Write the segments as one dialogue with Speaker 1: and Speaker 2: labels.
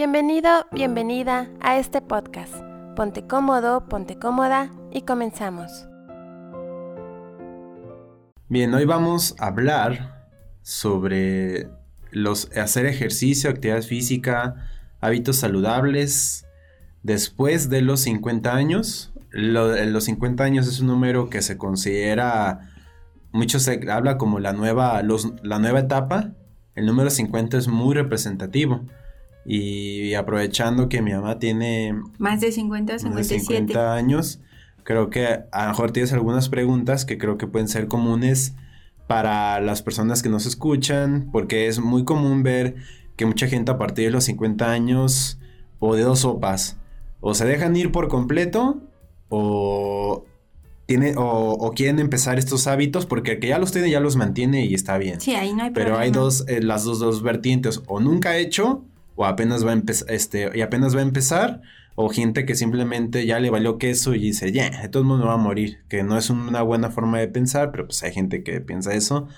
Speaker 1: Bienvenido, bienvenida a este podcast. Ponte cómodo, ponte cómoda y comenzamos.
Speaker 2: Bien, hoy vamos a hablar sobre los hacer ejercicio, actividad física, hábitos saludables después de los 50 años. los 50 años es un número que se considera, mucho se habla como la nueva, la nueva etapa. El número 50 es muy representativo. Y aprovechando que mi mamá tiene...
Speaker 3: Más de 50, 57.
Speaker 2: 50 años, creo que a lo mejor tienes algunas preguntas que creo que pueden ser comunes para las personas que nos escuchan, porque es muy común ver que mucha gente a partir de los 50 años o de dos sopas, o se dejan ir por completo o tiene, o, quieren empezar estos hábitos porque el que ya los tiene ya los mantiene y está bien.
Speaker 3: Sí, ahí no hay
Speaker 2: Pero hay dos, eh, las dos, dos vertientes, o nunca hecho o apenas va a empezar, este, y apenas va a empezar, o gente que simplemente ya le valió queso y dice, ya, yeah, todo el mundo va a morir, que no es una buena forma de pensar, pero pues hay gente que piensa eso,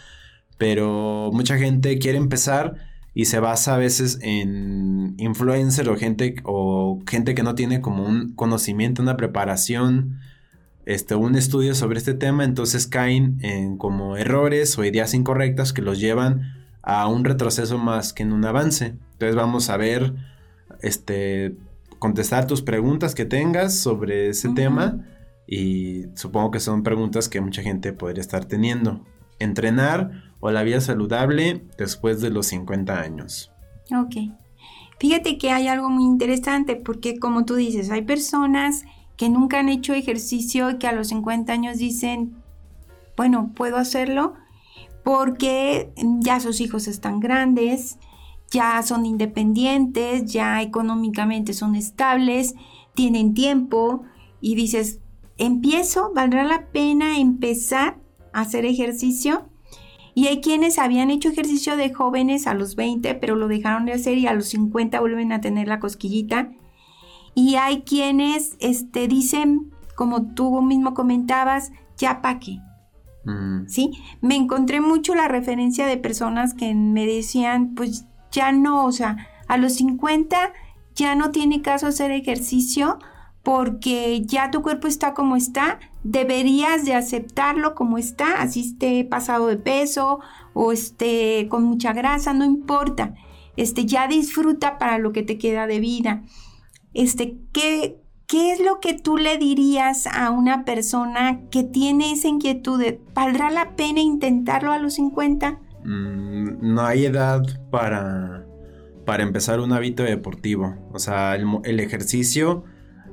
Speaker 2: pero mucha gente quiere empezar y se basa a veces en influencer o gente, o gente que no tiene como un conocimiento, una preparación, este, un estudio sobre este tema, entonces caen en como errores o ideas incorrectas que los llevan a un retroceso más que en un avance. Entonces vamos a ver, este, contestar tus preguntas que tengas sobre ese tema y supongo que son preguntas que mucha gente podría estar teniendo. Entrenar o la vida saludable después de los 50 años.
Speaker 3: Ok. Fíjate que hay algo muy interesante porque como tú dices, hay personas que nunca han hecho ejercicio y que a los 50 años dicen, bueno, puedo hacerlo porque ya sus hijos están grandes, ya son independientes, ya económicamente son estables, tienen tiempo y dices, empiezo, valdrá la pena empezar a hacer ejercicio. Y hay quienes habían hecho ejercicio de jóvenes a los 20, pero lo dejaron de hacer y a los 50 vuelven a tener la cosquillita. Y hay quienes este, dicen, como tú mismo comentabas, ya pa' qué, Mm. ¿Sí? Me encontré mucho la referencia de personas que me decían, pues ya no, o sea, a los 50 ya no tiene caso hacer ejercicio porque ya tu cuerpo está como está, deberías de aceptarlo como está, así esté pasado de peso o esté con mucha grasa, no importa. Este, ya disfruta para lo que te queda de vida. Este, ¿qué, ¿qué es lo que tú le dirías a una persona que tiene esa inquietud de, ¿valdrá la pena intentarlo a los 50?
Speaker 2: Mm, no hay edad para, para empezar un hábito deportivo. O sea, el, el ejercicio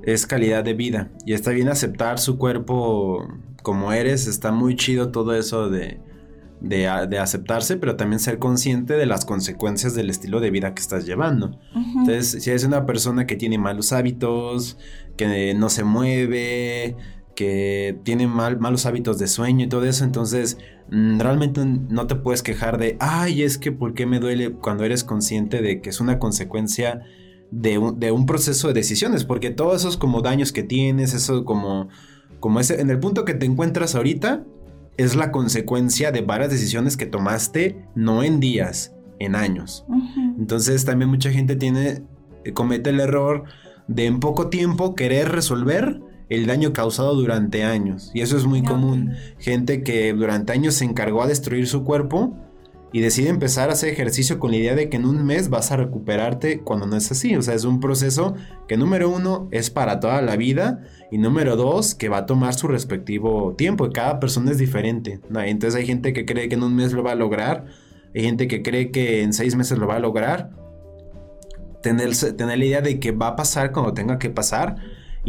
Speaker 2: es calidad de vida y está bien aceptar su cuerpo como eres. Está muy chido todo eso de de, aceptarse, pero también ser consciente de las consecuencias del estilo de vida que estás llevando. Entonces, si eres una persona que tiene malos hábitos, que no se mueve, que tiene mal, malos hábitos de sueño y todo eso, entonces mm, realmente no te puedes quejar de, ay, es que ¿por qué me duele cuando eres consciente de que es una consecuencia de un, de un proceso de decisiones? Porque todos esos como daños que tienes, eso como, como ese, en el punto que te encuentras ahorita, es la consecuencia de varias decisiones que tomaste, no en días, en años. Entonces también mucha gente tiene, comete el error de en poco tiempo querer resolver el daño causado durante años. Y eso es muy común. Gente que durante años se encargó a destruir su cuerpo y decide empezar a hacer ejercicio con la idea de que en un mes vas a recuperarte cuando no es así. O sea, es un proceso que número uno es para toda la vida y número dos, que va a tomar su respectivo tiempo. Y cada persona es diferente. Entonces hay gente que cree que en un mes lo va a lograr. Hay gente que cree que en seis meses lo va a lograr. Tener, tener la idea de que va a pasar cuando tenga que pasar.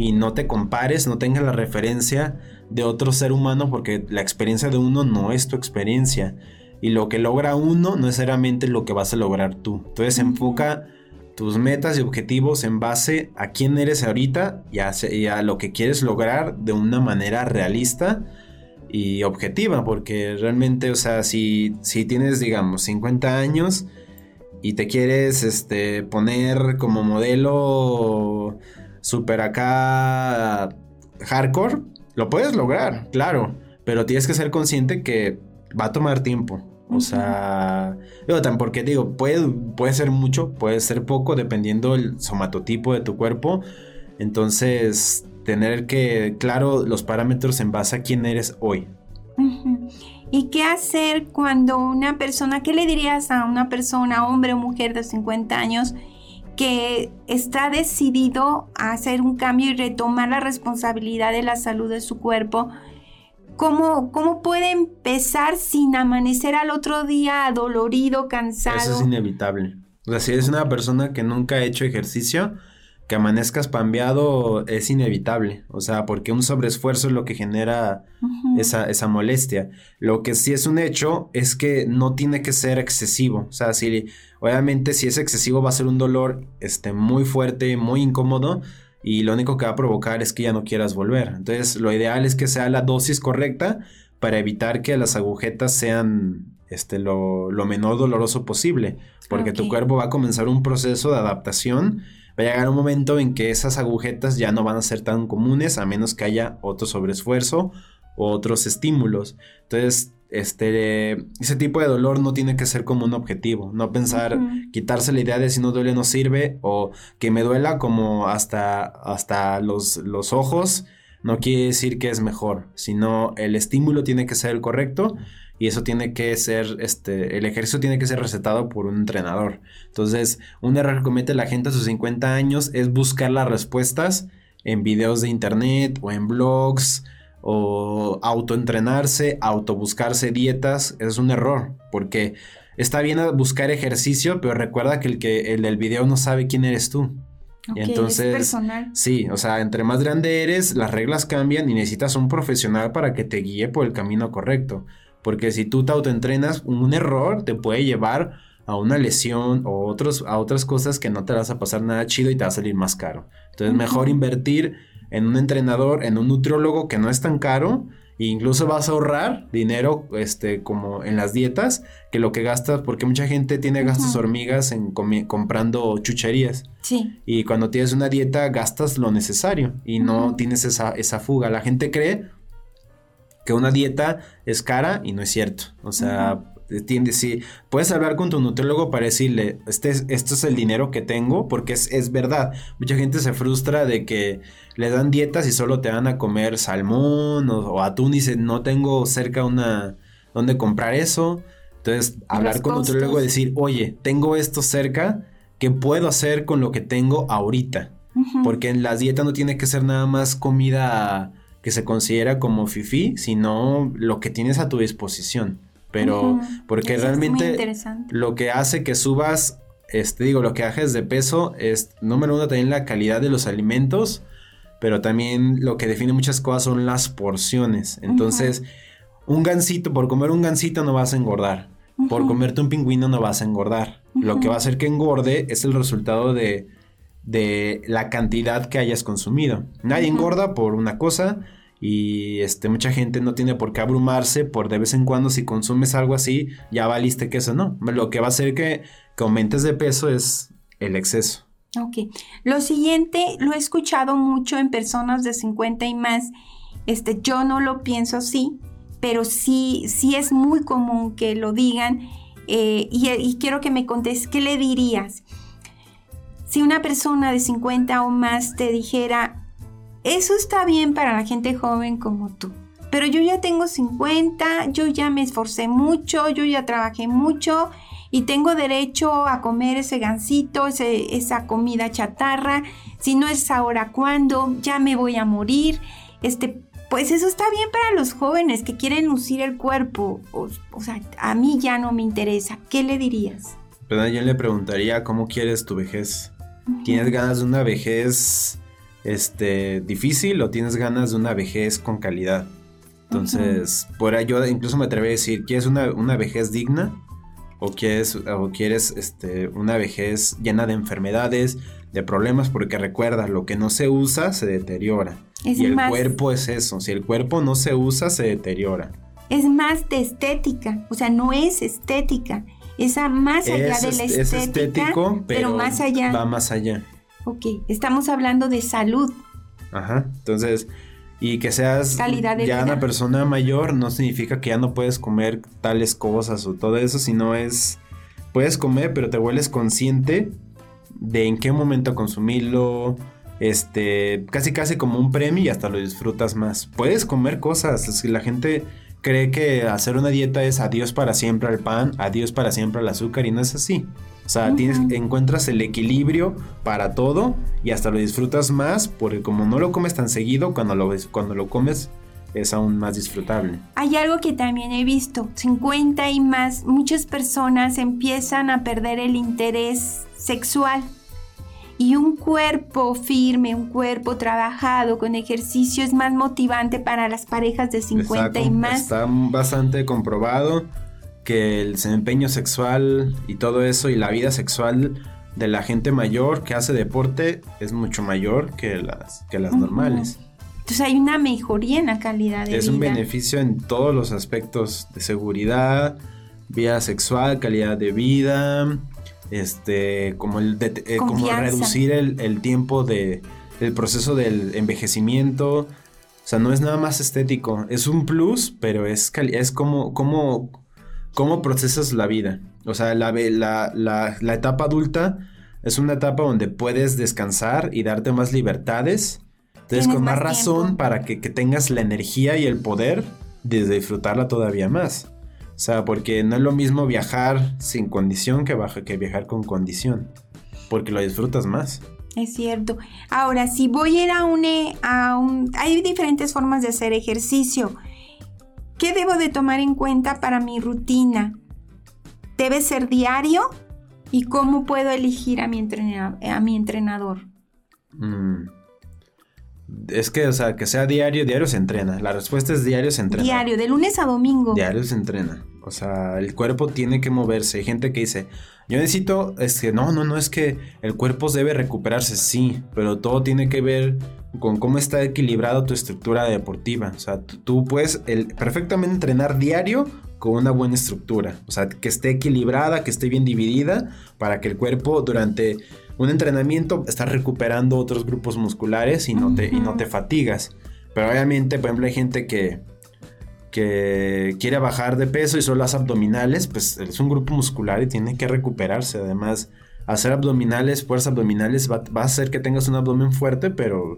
Speaker 2: Y no te compares, no tengas la referencia de otro ser humano porque la experiencia de uno no es tu experiencia. Y lo que logra uno no es necesariamente lo que vas a lograr tú. Entonces enfoca tus metas y objetivos en base a quién eres ahorita y a, lo que quieres lograr de una manera realista y objetiva, porque realmente, o sea, si, si tienes, digamos, 50 años y te quieres este, poner como modelo super acá hardcore, lo puedes lograr, claro, pero tienes que ser consciente que va a tomar tiempo. O sea, yo tan porque digo, puede, puede ser mucho, puede ser poco, dependiendo el somatotipo de tu cuerpo. Entonces, tener que, claro, los parámetros en base a quién eres hoy.
Speaker 3: ¿Y qué hacer cuando una persona, qué le dirías a una persona, hombre o mujer de 50 años, que está decidido a hacer un cambio y retomar la responsabilidad de la salud de su cuerpo? ¿Cómo, ¿Cómo puede empezar sin amanecer al otro día adolorido, cansado?
Speaker 2: Eso es inevitable. O sea, si eres una persona que nunca ha hecho ejercicio, que amanezcas pambeado es inevitable, o sea, porque un sobreesfuerzo es lo que genera esa, esa, molestia. Lo que sí es un hecho es que no tiene que ser excesivo, o sea, si obviamente si es excesivo va a ser un dolor este, muy fuerte, muy incómodo y lo único que va a provocar es que ya no quieras volver. Entonces, lo ideal es que sea la dosis correcta para evitar que las agujetas sean este, lo, lo menor doloroso posible, porque tu cuerpo va a comenzar un proceso de adaptación va a llegar un momento en que esas agujetas ya no van a ser tan comunes a menos que haya otro sobreesfuerzo o otros estímulos. Entonces, este, ese tipo de dolor no tiene que ser como un objetivo, no pensar, quitarse la idea de si no duele no sirve o que me duela como hasta, hasta los, los ojos, no quiere decir que es mejor, sino el estímulo tiene que ser el correcto y eso tiene que ser, este, el ejercicio tiene que ser recetado por un entrenador. Entonces, un error que comete la gente a sus 50 años es buscar las respuestas en videos de internet o en blogs o autoentrenarse, autobuscarse dietas, es un error, porque está bien buscar ejercicio, pero recuerda que el que el del video no sabe quién eres tú.
Speaker 3: y entonces, personal.
Speaker 2: sí, o sea, entre más grande eres, las reglas cambian y necesitas un profesional para que te guíe por el camino correcto. Porque si tú te autoentrenas, un error te puede llevar a una lesión o otros, a otras cosas que no te vas a pasar nada chido y te va a salir más caro. Entonces, mejor invertir en un entrenador, en un nutriólogo que no es tan caro. E incluso vas a ahorrar dinero, este, como en las dietas, que lo que gastas, porque mucha gente tiene gastos hormigas en comprando chucherías.
Speaker 3: Sí.
Speaker 2: Y cuando tienes una dieta, gastas lo necesario y no tienes esa, esa fuga. La gente cree que una dieta es cara y no es cierto. O sea, tiende, sí, puedes hablar con tu nutriólogo para decirle, este es, esto es el dinero que tengo, porque es, es, verdad. Mucha gente se frustra de que le dan dietas y solo te dan a comer salmón o, atún y dice, no tengo cerca una, donde comprar eso. Entonces, hablar con tu nutriólogo y decir, oye, tengo esto cerca, ¿qué puedo hacer con lo que tengo ahorita? Porque en las dietas no tiene que ser nada más comida que se considera como fifi, sino lo que tienes a tu disposición. Pero porque realmente lo que hace que subas, este digo, lo que haces de peso es número uno también la calidad de los alimentos, pero también lo que define muchas cosas son las porciones. Entonces, un gansito, por comer un gansito no vas a engordar. Por comerte un pingüino no vas a engordar. Lo que va a hacer que engorde es el resultado de de la cantidad que hayas consumido. Nadie engorda por una cosa y este, mucha gente no tiene por qué abrumarse por de vez en cuando si consumes algo así, ya valiste que eso no. Lo que va a hacer que, que aumentes de peso es el exceso.
Speaker 3: Ok. Lo siguiente lo he escuchado mucho en personas de 50 y más. Este, yo no lo pienso así, pero sí, sí es muy común que lo digan. Eh, y, y, quiero que me contes, ¿qué le dirías? Si una persona de 50 o más te dijera, eso está bien para la gente joven como tú, pero yo ya tengo 50, yo ya me esforcé mucho, yo ya trabajé mucho y tengo derecho a comer ese gansito, esa comida chatarra, si no es ahora cuándo, ya me voy a morir, este, pues eso está bien para los jóvenes que quieren lucir el cuerpo, o, o sea, a mí ya no me interesa, ¿qué le dirías?
Speaker 2: Pero yo le preguntaría, ¿cómo quieres tu vejez? ¿Tienes ganas de una vejez este, difícil o tienes ganas de una vejez con calidad? Entonces, por ahí yo incluso me atrevo a decir, ¿quieres una, una vejez digna? ¿O quieres, o quieres este, una vejez llena de enfermedades, de problemas? Porque recuerda, lo que no se usa se deteriora. y el cuerpo es eso. Si el cuerpo no se usa, se deteriora.
Speaker 3: Es más de estética. O sea, no es estética esa más allá de la estética, es estético, pero, más allá.
Speaker 2: Va más allá.
Speaker 3: Ok, estamos hablando de salud.
Speaker 2: Ajá, entonces Y que seas
Speaker 3: Calidad de
Speaker 2: ya
Speaker 3: vida.
Speaker 2: una persona mayor no significa que ya no puedes comer tales cosas o todo eso, sino es, puedes comer, pero te vuelves consciente de en qué momento consumirlo, este, casi casi como un premio y hasta lo disfrutas más. Puedes comer cosas, es la gente cree que hacer una dieta es adiós para siempre al pan, adiós para siempre al azúcar y no es así. O sea, tienes, encuentras el equilibrio para todo y hasta lo disfrutas más porque como no lo comes tan seguido, cuando lo, cuando lo comes es aún más disfrutable.
Speaker 3: Hay algo que también he visto, 50 y más, muchas personas empiezan a perder el interés sexual. Y un cuerpo firme, un cuerpo trabajado con ejercicio es más motivante para las parejas de 50
Speaker 2: Está
Speaker 3: y más.
Speaker 2: Está bastante comprobado que el desempeño sexual y todo eso y la vida sexual de la gente mayor que hace deporte es mucho mayor que las, que las
Speaker 3: Ujú.
Speaker 2: normales.
Speaker 3: Entonces hay una mejoría en la calidad de
Speaker 2: Es
Speaker 3: vida.
Speaker 2: un beneficio en todos los aspectos de seguridad, vida sexual, calidad de vida, este, como el de- eh, como reducir el, el tiempo de el proceso del envejecimiento. O sea, no es nada más estético, es un plus, pero es, es como, como, cómo procesas la vida. O sea, la, la, la, la etapa adulta es una etapa donde puedes descansar y darte más libertades. Entonces, con más,
Speaker 3: más
Speaker 2: razón para que, que tengas la energía y el poder de disfrutarla todavía más. O sea, porque no es lo mismo viajar sin condición que, baja- que viajar con condición. Porque lo disfrutas más.
Speaker 3: Es cierto. Ahora, si voy a ir a un, e- a un... Hay diferentes formas de hacer ejercicio. ¿Qué debo de tomar en cuenta para mi rutina? ¿Debe ser diario? ¿Y cómo puedo elegir a mi, entrena- a mi entrenador?
Speaker 2: Mm. Es que, o sea, que sea diario, diario se entrena. La respuesta es diario se entrena.
Speaker 3: Diario, de lunes a domingo.
Speaker 2: Diario se entrena. O sea, el cuerpo tiene que moverse. Hay gente que dice, yo necesito, es que no, no, no, es que el cuerpo debe recuperarse, sí, pero todo tiene que ver con cómo está equilibrada tu estructura deportiva. O sea, tú, puedes el- perfectamente entrenar diario con una buena estructura. O sea, que esté equilibrada, que esté bien dividida, para que el cuerpo durante un entrenamiento está recuperando otros grupos musculares y no te, y no te fatigas. Pero obviamente, por ejemplo, hay gente que, que quiere bajar de peso y solo hace abdominales, pues es un grupo muscular y tiene que recuperarse. Además, hacer abdominales, fuerzas abdominales, va, a hacer que tengas un abdomen fuerte, pero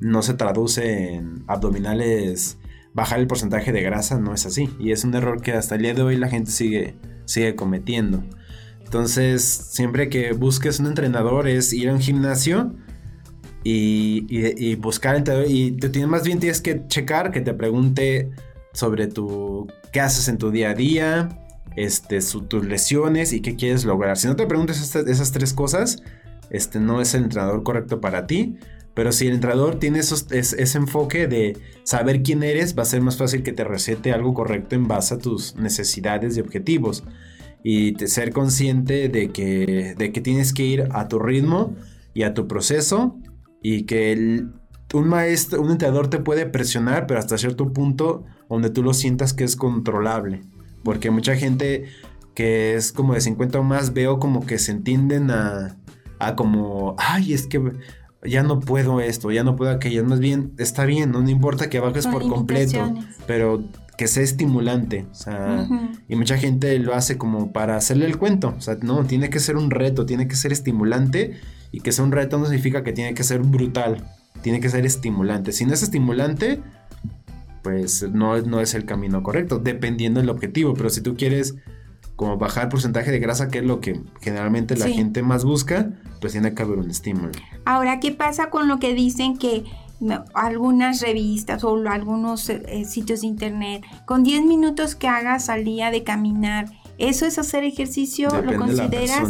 Speaker 2: no se traduce en abdominales, bajar el porcentaje de grasa, no es así. Y es un error que hasta el día de hoy la gente sigue, sigue cometiendo. Entonces, siempre que busques un entrenador es ir a un gimnasio y, y- y buscar. Y te más bien tienes que checar que te pregunte sobre tu qué haces en tu día a día, este, su- tus lesiones y qué quieres lograr. Si no te preguntas esas tres cosas, este no es el entrenador correcto para ti. Pero si el entrenador tiene esos- es- ese enfoque de saber quién eres, va a ser más fácil que te recete algo correcto en base a tus necesidades y objetivos. Y ser consciente de que, de que tienes que ir a tu ritmo y a tu proceso. Y que el- un maestro, un entrenador te puede presionar, pero hasta cierto punto donde tú lo sientas que es controlable. Porque mucha gente que es como de 50 o más veo como que se entienden a, a como, ay, es que ya no puedo esto, ya no puedo aquello. Más bien, está bien, no, No importa que bajes
Speaker 3: Son
Speaker 2: por completo, pero que sea estimulante. O sea, y mucha gente lo hace como para hacerle el cuento. O sea, no, tiene que ser un reto, tiene que ser estimulante. Y que sea un reto no significa que tiene que ser brutal. Tiene que ser estimulante. Si no es estimulante, pues no, no es el camino correcto, dependiendo del objetivo. Pero si tú quieres como bajar porcentaje de grasa, que es lo que generalmente la
Speaker 3: Sí.
Speaker 2: gente más busca, pues tiene que haber un estímulo.
Speaker 3: Ahora, ¿qué pasa con lo que dicen que algunas revistas o algunos eh, sitios de internet, con 10 minutos que hagas al día de caminar, ¿eso es hacer ejercicio? ¿Lo
Speaker 2: Depende de la
Speaker 3: consideras?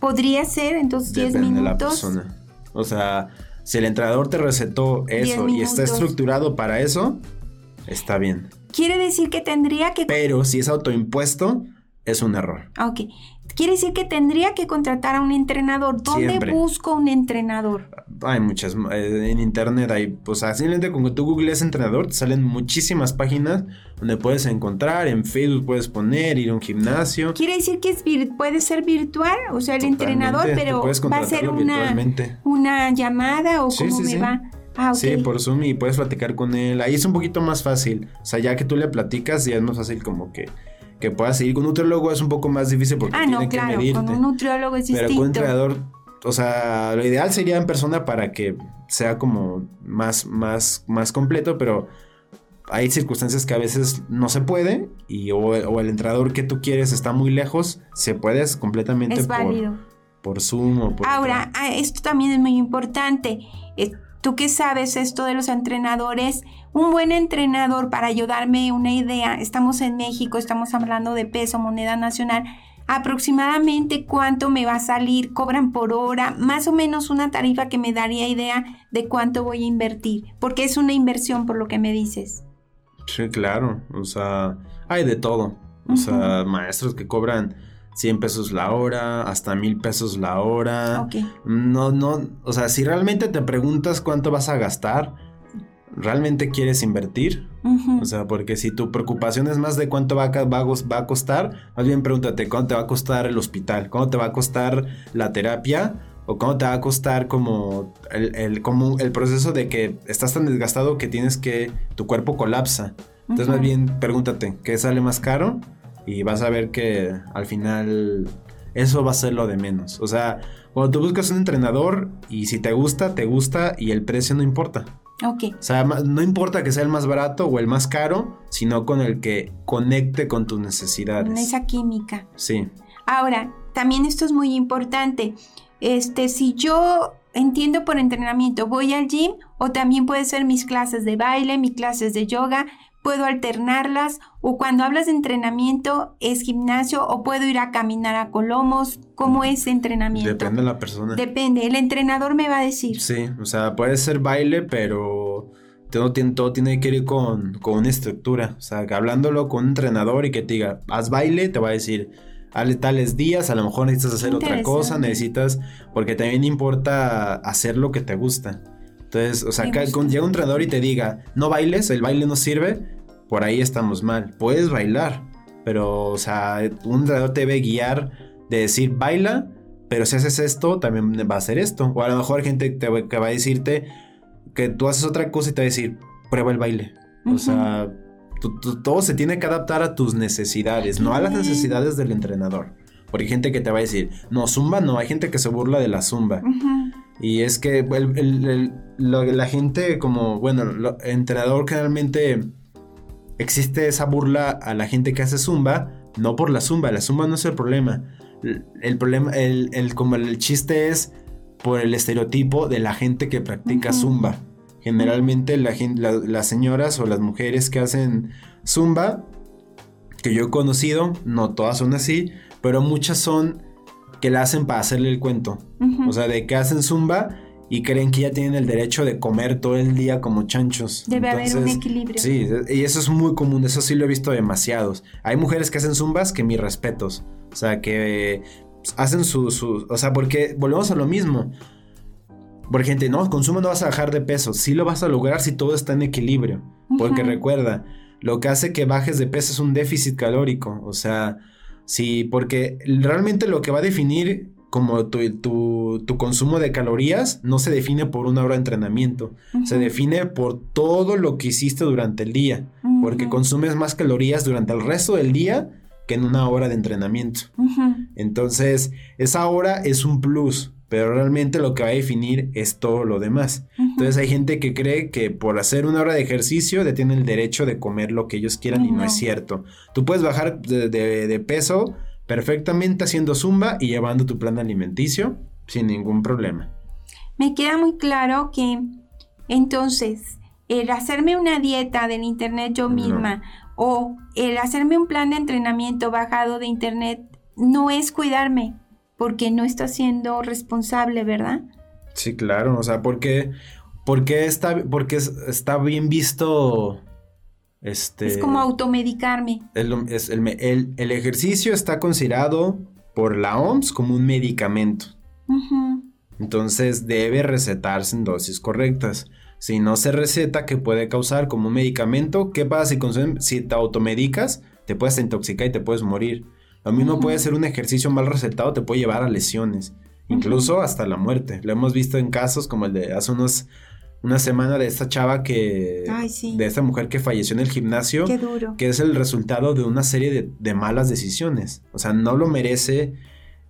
Speaker 3: Podría ser entonces 10
Speaker 2: Depende de la
Speaker 3: minutos.
Speaker 2: persona. O sea, si el entrenador te recetó eso y está estructurado para eso, está bien.
Speaker 3: Quiere decir que tendría que...
Speaker 2: Pero si es autoimpuesto, es un error.
Speaker 3: Ok. Quiere decir que tendría que contratar a un entrenador. ¿Dónde
Speaker 2: Siempre.
Speaker 3: busco un entrenador?
Speaker 2: Hay muchas, eh, en internet hay, pues simplemente con que tú googlees entrenador, te salen muchísimas páginas donde puedes encontrar, en Facebook puedes poner, ir a un gimnasio.
Speaker 3: Quiere decir que es vir- puede ser virtual, o sea, el
Speaker 2: Totalmente,
Speaker 3: entrenador, pero va a ser una, una llamada o
Speaker 2: Sí,
Speaker 3: cómo
Speaker 2: sí,
Speaker 3: me
Speaker 2: sí.
Speaker 3: va. Ah, ok.
Speaker 2: Sí, por Zoom y puedes platicar con él. Ahí es un poquito más fácil. O sea, ya que tú le platicas, ya es más fácil como que, que puedas seguir. Con un nutriólogo es un poco más difícil porque
Speaker 3: Ah,
Speaker 2: tiene
Speaker 3: no,
Speaker 2: que
Speaker 3: claro,
Speaker 2: medirte.
Speaker 3: con un nutriólogo es
Speaker 2: Pero con un entrenador, o sea, lo ideal sería en persona para que sea como más, más, más completo, pero hay circunstancias que a veces no se puede y o, o el entrenador que tú quieres está muy lejos, se puede completamente
Speaker 3: es
Speaker 2: por,
Speaker 3: válido.
Speaker 2: por Zoom o por...
Speaker 3: Ahora, ah, esto también es muy importante. Tú que sabes esto de los entrenadores, un buen entrenador para ayudarme una idea, estamos en México, estamos hablando de peso, moneda nacional, aproximadamente cuánto me va a salir, cobran por hora, más o menos una tarifa que me daría idea de cuánto voy a invertir, porque es una inversión por lo que me dices.
Speaker 2: Sí, claro. O sea, hay de todo. O sea, maestros que cobran 100 pesos la hora, hasta mil pesos la hora.
Speaker 3: Ok.
Speaker 2: No, no, o sea, si realmente te preguntas cuánto vas a gastar, ¿realmente quieres invertir? O sea, porque si tu preocupación es más de cuánto va a, va va costar, más bien pregúntate cuánto te va a costar el hospital, cuánto te va a costar la terapia o cuánto te va a costar como el, el- como el proceso de que estás tan desgastado que tienes que, tu cuerpo colapsa. Entonces más bien pregúntate, ¿qué sale más caro? Y vas a ver que al final eso va a ser lo de menos. O sea, cuando tú buscas un entrenador y si te gusta, te gusta y el precio no importa.
Speaker 3: Ok.
Speaker 2: O sea, no importa que sea el más barato o el más caro, sino con el que conecte con tus necesidades.
Speaker 3: Esa química.
Speaker 2: Sí,
Speaker 3: Ahora, también esto es muy importante. Este, si yo entiendo por entrenamiento, voy al gym o también puede ser mis clases de baile, mis clases de yoga, puedo alternarlas o cuando hablas de entrenamiento es gimnasio o puedo ir a caminar a Colomos, ¿cómo es entrenamiento?
Speaker 2: depende de la persona.
Speaker 3: Depende, el entrenador me va a decir.
Speaker 2: Sí, o sea, puede ser baile, pero todo tiene, todo tiene que ir con, con una estructura. O sea, que hablándolo con un entrenador y que te diga, haz baile, te va a decir, hazle tales días, a lo mejor necesitas hacer otra cosa, necesitas, porque también importa hacer lo que te gusta. Entonces, o sea, que con- llega un entrenador y te diga, no bailes, el baile no sirve, por ahí estamos mal. Puedes bailar, pero, o sea, un entrenador te debe guiar de decir, baila, pero si haces esto, también va a hacer esto. O a lo mejor hay gente que, te va- que va a decirte que tú haces otra cosa y te va a decir, prueba el baile. O sea, todo se tiene que adaptar a tus necesidades, no a las necesidades del entrenador. Porque hay gente que te va a decir, no, zumba no, hay gente que se burla de la zumba. Y es que el- el- el- lo- la gente como, bueno, lo- el entrenador generalmente existe esa burla a la gente que hace zumba, no por la zumba, la zumba no es el problema. El, problema, el, el- como el chiste es por el estereotipo de la gente que practica zumba. Generalmente la gen- la- las señoras o las mujeres que hacen zumba, que yo he conocido, no todas son así, pero muchas son que la hacen para hacerle el cuento. O sea, de que hacen zumba y creen que ya tienen el derecho de comer todo el día como chanchos.
Speaker 3: Debe haber un equilibrio.
Speaker 2: Sí, y eso es muy común, eso sí lo he visto demasiados. Hay mujeres que hacen zumbas que mis respetos. O sea, que pues, hacen su, su- O sea, porque volvemos a lo mismo. Por gente, no, con zumba no vas a bajar de peso. Sí lo vas a lograr si todo está en equilibrio. Porque recuerda, lo que hace que bajes de peso es un déficit calórico. O sea, sí, porque realmente lo que va a definir como tu, tu- tu consumo de calorías no se define por una hora de entrenamiento. Se define por todo lo que hiciste durante el día. Porque consumes más calorías durante el resto del día que en una hora de entrenamiento. Entonces, esa hora es un plus, pero realmente lo que va a definir es todo lo demás. Entonces hay gente que cree que por hacer una hora de ejercicio ya tienen el derecho de comer lo que ellos quieran y no es cierto. Tú puedes bajar de, de- de peso perfectamente haciendo zumba y llevando tu plan alimenticio sin ningún problema.
Speaker 3: Me queda muy claro que entonces el hacerme una dieta del internet yo
Speaker 2: No.
Speaker 3: misma o el hacerme un plan de entrenamiento bajado de internet no es cuidarme porque no está siendo responsable, ¿verdad?
Speaker 2: Sí, claro, o sea, porque, porque está, porque es- está bien visto, este...
Speaker 3: Es como automedicarme.
Speaker 2: el, es el me- el- el ejercicio está considerado por la OMS como un medicamento. Entonces debe recetarse en dosis correctas. Si no se receta, ¿qué puede causar como un medicamento? ¿Qué pasa si, si te automedicas? Te puedes intoxicar y te puedes morir. Lo mismo puede ser un ejercicio mal recetado, te puede llevar a lesiones, incluso hasta la muerte. Lo hemos visto en casos como el de hace unos una semana de esta chava que... De esta mujer que falleció en el gimnasio.
Speaker 3: Qué duro.
Speaker 2: Que es el resultado de una serie de, de malas decisiones. O sea, no lo merece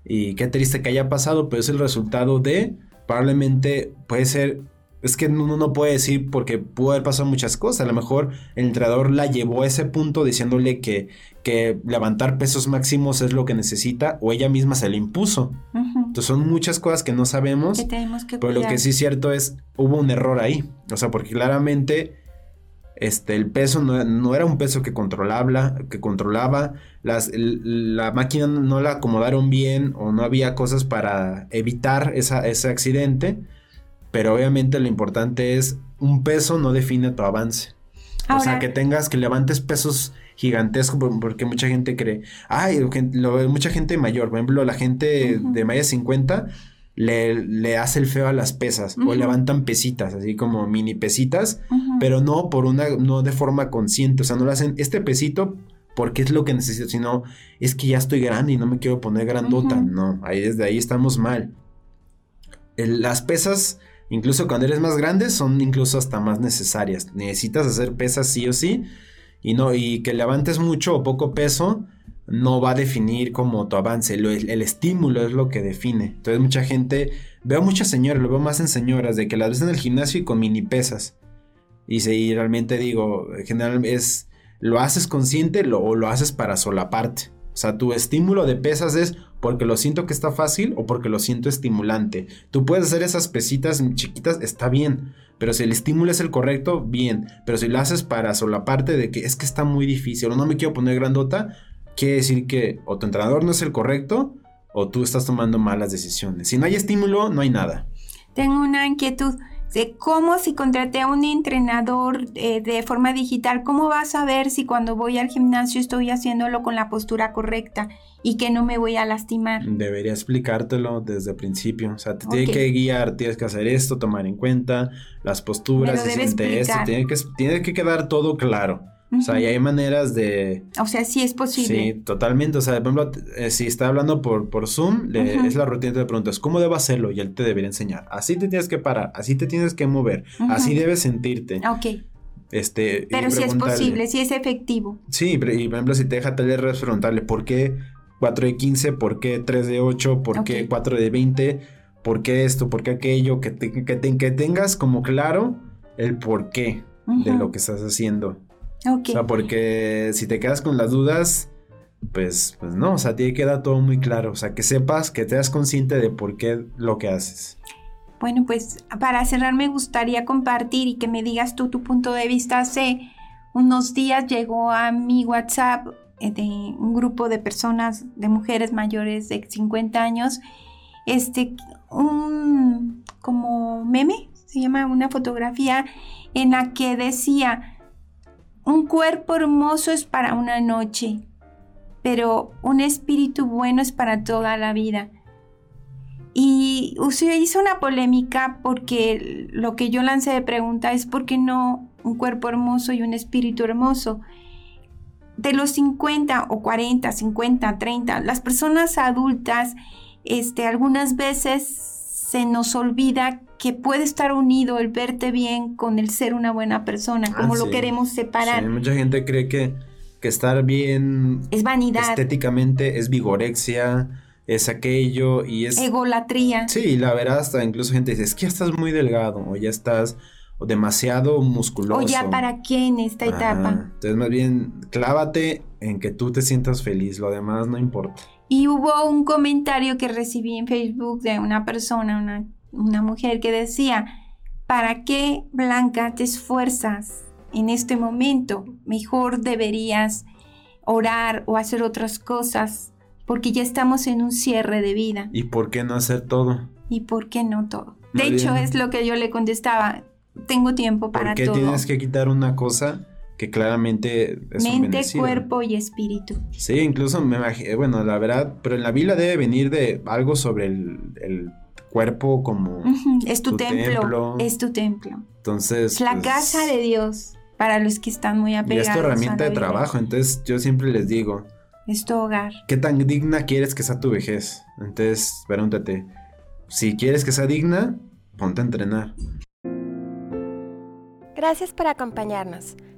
Speaker 2: y qué triste que haya pasado, pero es el resultado de... Probablemente puede ser es que uno no puede decir porque pudo haber pasado muchas cosas. A lo mejor el entrenador la llevó a ese punto diciéndole que, que levantar pesos máximos es lo que necesita o ella misma se le impuso. Entonces son muchas cosas que no sabemos. pero lo que sí es cierto es, hubo un error ahí. O sea, porque claramente este, el peso no, era un peso que controlaba, que controlaba las, la máquina no la acomodaron bien o no había cosas para evitar esa, ese accidente pero obviamente lo importante es un peso no define tu avance. o sea, que tengas, que levantes pesos gigantescos, porque mucha gente cree, ay, lo, mucha gente mayor, por ejemplo, la gente de Maya 50 le, le, hace el feo a las pesas o levantan pesitas, así como mini pesitas, pero no por una, no de forma consciente, o sea, no lo hacen este pesito porque es lo que necesito, sino es que ya estoy grande y no me quiero poner grandota, no, ahí desde ahí estamos mal. las pesas Incluso cuando eres más grande son incluso hasta más necesarias. Necesitas hacer pesas sí o sí. Y, no, y que levantes mucho o poco peso no va a definir como tu avance. el, estímulo es lo que define. Entonces mucha gente, veo muchas señoras, lo veo más en señoras, de que las ves en el gimnasio y con mini pesas. Y, si realmente digo, en general es, lo haces consciente o lo haces para solaparte. O sea, tu estímulo de pesas es porque lo siento que está fácil o porque lo siento estimulante. Tú puedes hacer esas pesitas chiquitas, está bien. Pero si el estímulo es el correcto, bien. Pero si lo haces para solaparte de que es que está muy difícil o no me quiero poner grandota, quiere decir que o tu entrenador no es el correcto o tú estás tomando malas decisiones. Si no hay estímulo, no hay nada.
Speaker 3: Tengo una inquietud de cómo si contraté a un entrenador eh, de forma digital, ¿cómo vas a ver si cuando voy al gimnasio estoy haciéndolo con la postura correcta y que no me voy a lastimar?
Speaker 2: Debería explicártelo desde el principio, o sea, te tiene que guiar, tienes que hacer esto, tomar en cuenta las posturas, se siente esto, tiene que, tiene que quedar todo claro. O sea, y hay maneras de...
Speaker 3: O sea, sí es posible.
Speaker 2: Sí, totalmente. O sea, por ejemplo, eh, si está hablando por, por Zoom, es la rutina de preguntas, ¿cómo debo hacerlo? Y él te debería enseñar. Así te tienes que parar, así te tienes que mover, así debes sentirte.
Speaker 3: Ok.
Speaker 2: Este,
Speaker 3: Pero si es posible, si es efectivo.
Speaker 2: Sí, y por ejemplo, si te deja taller, preguntarle por qué 4 de 15, por qué 3 de 8, por qué 4 de 20, por qué esto, por qué aquello, que, que, que tengas como claro el por qué de lo que estás haciendo. O sea, porque si te quedas con las dudas, pues, pues no, o sea, tiene que quedar todo muy claro. O sea, que sepas, que te das consciente de por qué lo que haces.
Speaker 3: Bueno, pues para cerrar me gustaría compartir y que me digas tú tu punto de vista. Hace unos días llegó a mi WhatsApp eh, de un grupo de personas, de mujeres mayores de 50 años, este, un como meme, se llama una fotografía en la que decía, un cuerpo hermoso es para una noche, pero un espíritu bueno es para toda la vida. Y se hizo una polémica porque lo que yo lancé de pregunta es por qué no un cuerpo hermoso y un espíritu hermoso. De los 50 o 40, 50, 30, las personas adultas, este, algunas veces se nos olvida que puede estar unido el verte bien con el ser una buena persona, como ah, lo queremos separar.
Speaker 2: mucha gente cree que, que estar bien
Speaker 3: es vanidad.
Speaker 2: Estéticamente es vigorexia, es aquello y es...
Speaker 3: Egolatría.
Speaker 2: Sí, la verdad hasta incluso gente dice, es que ya estás muy delgado o ya estás demasiado musculoso.
Speaker 3: O ya para qué en esta etapa.
Speaker 2: Entonces más bien clávate en que tú te sientas feliz, lo demás no importa.
Speaker 3: Y hubo un comentario que recibí en Facebook de una persona, una una mujer que decía, ¿para qué Blanca te esfuerzas en este momento? Mejor deberías orar o hacer otras cosas porque ya estamos en un cierre de vida.
Speaker 2: ¿Y por qué no hacer todo?
Speaker 3: ¿Y por qué no todo? De hecho, es lo que yo le contestaba. Tengo tiempo para todo.
Speaker 2: ¿Por qué tienes que quitar una cosa que claramente
Speaker 3: es Mente, cuerpo y espíritu.
Speaker 2: Sí, incluso me imagino, bueno, la verdad, pero en la Biblia debe venir de algo sobre el cuerpo como...
Speaker 3: Es tu, templo, es tu templo.
Speaker 2: Entonces...
Speaker 3: Es la pues, casa de Dios para los que están muy apegados.
Speaker 2: Y es tu herramienta de trabajo, entonces yo siempre les digo...
Speaker 3: Es tu hogar.
Speaker 2: ¿Qué tan digna quieres que sea tu vejez? Entonces, pregúntate, si quieres que sea digna, ponte a entrenar.
Speaker 1: Gracias por acompañarnos.